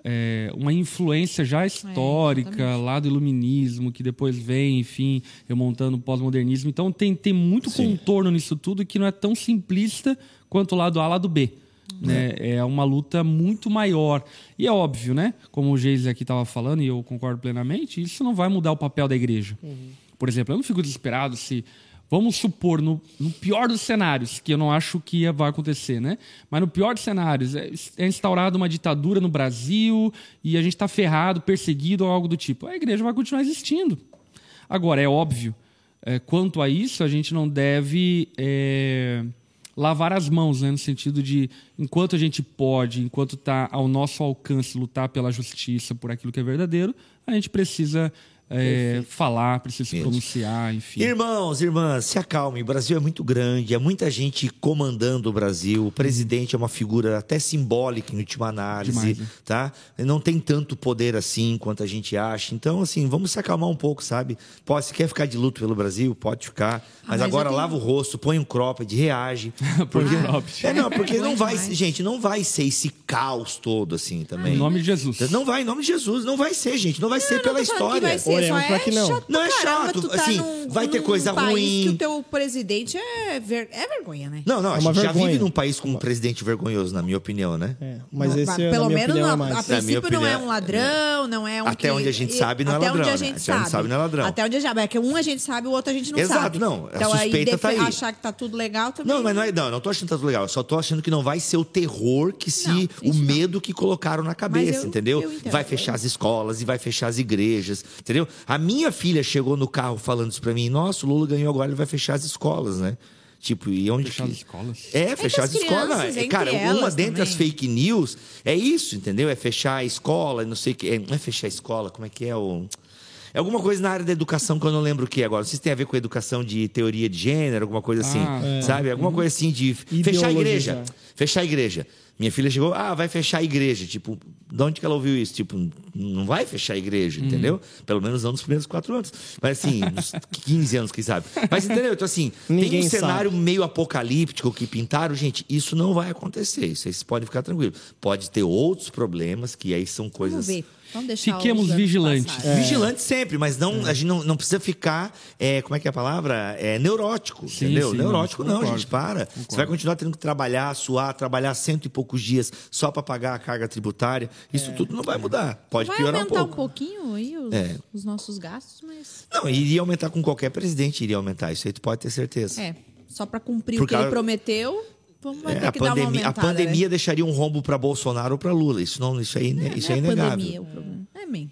é, uma influência já histórica exatamente. lá do iluminismo, que depois vem, enfim, remontando o pós-modernismo. Então tem, tem muito contorno nisso tudo que não é tão simplista quanto o lado A, lado B. Né? É uma luta muito maior. E é óbvio, né? Como o Geise aqui estava falando, e eu concordo plenamente, isso não vai mudar o papel da igreja. Por exemplo, eu não fico desesperado se. Vamos supor, no, no pior dos cenários, que eu não acho que vai acontecer, né? Mas no pior dos cenários, é, é instaurada uma ditadura no Brasil e a gente está ferrado, perseguido ou algo do tipo. A igreja vai continuar existindo. Agora, é óbvio, é, quanto a isso, a gente não deve é, lavar as mãos, né? no sentido de, enquanto a gente pode, enquanto está ao nosso alcance lutar pela justiça, por aquilo que é verdadeiro, a gente precisa é, falar, precisa se pronunciar, enfim. Irmãos, irmãs, se acalmem. O Brasil é muito grande, é muita gente comandando o Brasil. O presidente é uma figura até simbólica em última análise, Demais, né? tá? Não tem tanto poder assim quanto a gente acha. Então, assim, vamos se acalmar um pouco, sabe? Pode, se quer ficar de luto pelo Brasil, pode ficar. Mas, mas agora tenho- lava o rosto, põe um cropped, reage. Põe um cropped. É, não, porque não Bom vai, gente, não vai ser esse caos todo assim também. Em nome de Jesus. Não vai, em nome de Jesus. Não vai ser, gente. Não vai ser não pela falando que história. Oremos pra é que não. chato Não é caramba, chato, tu tá assim, num- vai ter coisa país ruim. que o teu presidente é, ver- é vergonha, né? Não, não, a É uma gente já vergonha. vive num país com um presidente vergonhoso, na minha opinião, né? É, mas Não, esse, pelo na minha menos, opinião, a, é a princípio não é opinião, um ladrão, não é um Até que- onde a gente sabe, não é até ladrão, onde a né? gente Até onde sabe. sabe, não é ladrão. Até onde a gente sabe. É que um a gente sabe, o outro a gente não Exato, sabe. não, a Então aí, suspeita tá defe- aí. achar que tá tudo legal também. Não, mas não é, não, não tô achando que tá tudo legal. Eu só tô achando que não vai ser o terror que se. O medo que colocaram na cabeça, eu- entendeu? vai fechar as escolas e vai fechar as igrejas, entendeu? A minha filha chegou no carro falando isso pra mim: nossa, o Lula ganhou agora, ele vai fechar as escolas, né? Tipo, e onde Fechar que... as escolas? É, fechar as as escolas. É, cara, uma dentre as fake news é isso, entendeu? É fechar a escola, não sei o que. É, não é fechar a escola, como é que é o. É alguma coisa na área da educação que eu não lembro o que agora. Não sei se tem a ver com educação de teoria de gênero, alguma coisa assim. Ah, é. Sabe? Alguma coisa assim de fechar a igreja. Fechar a igreja. Minha filha chegou, ah, vai fechar a igreja. Tipo, de onde que ela ouviu isso? Tipo, não vai fechar a igreja, Uhum. entendeu? Pelo menos não nos primeiros quatro anos. Mas assim, nos 15 anos, quem sabe. Mas entendeu? Então, assim, tem Ninguém um sabe. cenário meio apocalíptico que pintaram, gente, isso não vai acontecer. Isso aí vocês podem ficar tranquilos. Pode ter outros problemas, que aí são coisas ver. Vamos deixar Fiquemos vigilantes. passarem. Vigilante sempre, mas não, É. a gente não, não precisa ficar, é, como é que é a palavra? É neurótico, Sim, entendeu? sim, neurótico não, não, concordo, gente, para. Você vai continuar tendo que trabalhar, suar, trabalhar cento e poucos dias só para pagar a carga tributária. Isso tudo não vai mudar. Pode Vai piorar um aumentar um, pouco. pouquinho aí os, É. os nossos gastos, mas. Não, iria aumentar com qualquer presidente, iria aumentar. Isso aí tu pode ter certeza. É, só pra cumprir Por o que ele prometeu, vamos É, ter a, que dar uma pandemia, a aumentada. pandemia deixaria um rombo para Bolsonaro ou para Lula. Isso, não, isso, aí, né? isso Não é é a inegável. pandemia o problema. É mim.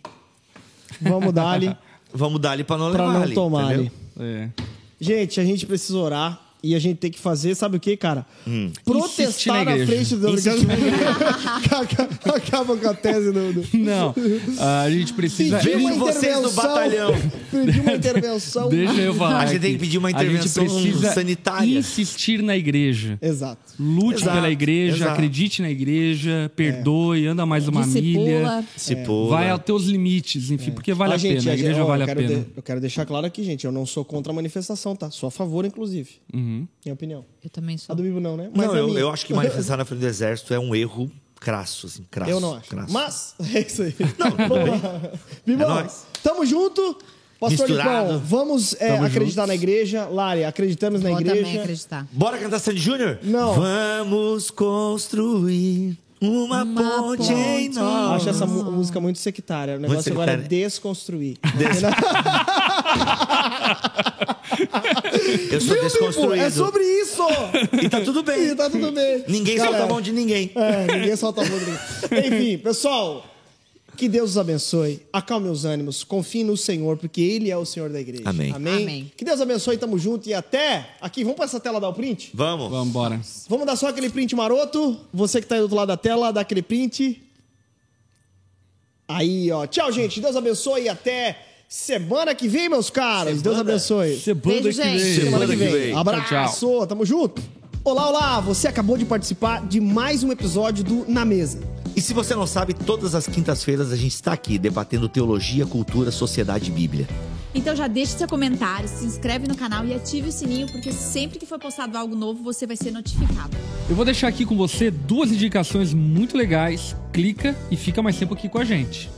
Vamos dar ali Vamos dar ali para não pra levar não ali, tomar. É. Gente, a gente precisa orar e a gente tem que fazer, sabe o que, cara? Hum. Protestar na na, frente do Acaba- com a tese do. do... Não, a gente precisa. Pedir uma Vejo vocês no batalhão. Pedir uma intervenção. Deixa eu falar. A gente tem que pedir uma A gente intervenção sanitária. Insistir na igreja. Exato. Lute Exato, pela igreja, exato. acredite na igreja, perdoe, anda mais uma Discipula. milha. Se pôr, Vai né? aos teus limites, enfim, porque vale Ah, a gente, pena. A igreja ó, vale eu a pena. de- eu quero deixar claro aqui, gente, eu não sou contra a manifestação, tá? Sou a favor, inclusive. Uhum. Minha opinião. Eu também A sou. do Bibo não, né? Mas Não, a eu, eu acho que manifestar na frente do exército é um erro crasso, assim, crasso. Eu não acho. crasso. Mas, é isso aí. Não, Vamos lá. Bibão, É tamo junto. Pastor Misturado. Lipão, vamos é, acreditar juntos. na igreja. Lari, acreditamos na Vou igreja. também acreditar. Bora cantar Sandy Júnior? Não. Vamos construir uma, Uma ponte em ponte. nós. Acho essa música muito sectária. O negócio agora é desconstruir. Eu sou Viu, Bibo? desconstruído. É sobre isso! E tá tudo bem. E tá tudo bem. Ninguém Galera, solta a mão de ninguém. É, ninguém solta a mão de ninguém. Enfim, pessoal, que Deus os abençoe. Acalme os ânimos. Confie no Senhor, porque Ele é o Senhor da igreja. Amém. Amém. Amém. Que Deus abençoe, tamo junto e até. Aqui, vamos pra essa tela dar o print? Vamos. Vamos embora. Vamos dar só aquele print maroto. Você que tá aí do outro lado da tela, dá aquele print. Aí, ó. Tchau, gente. Deus abençoe e até semana que vem, meus caros. Deus Semana. abençoe. Semana Beijo, que gente. vem. Semana que que vem. vem. Abraço. Tchau, Tamo junto. Olá, olá. Você acabou de participar de mais um episódio do Na Mesa. E se você não sabe, todas as quintas-feiras a gente está aqui debatendo teologia, cultura, sociedade e Bíblia. Então já deixe seu comentário, se inscreve no canal e ative o sininho, porque sempre que for postado algo novo, você vai ser notificado. Eu vou deixar aqui com você duas indicações muito legais. Clica e fica mais tempo aqui com a gente.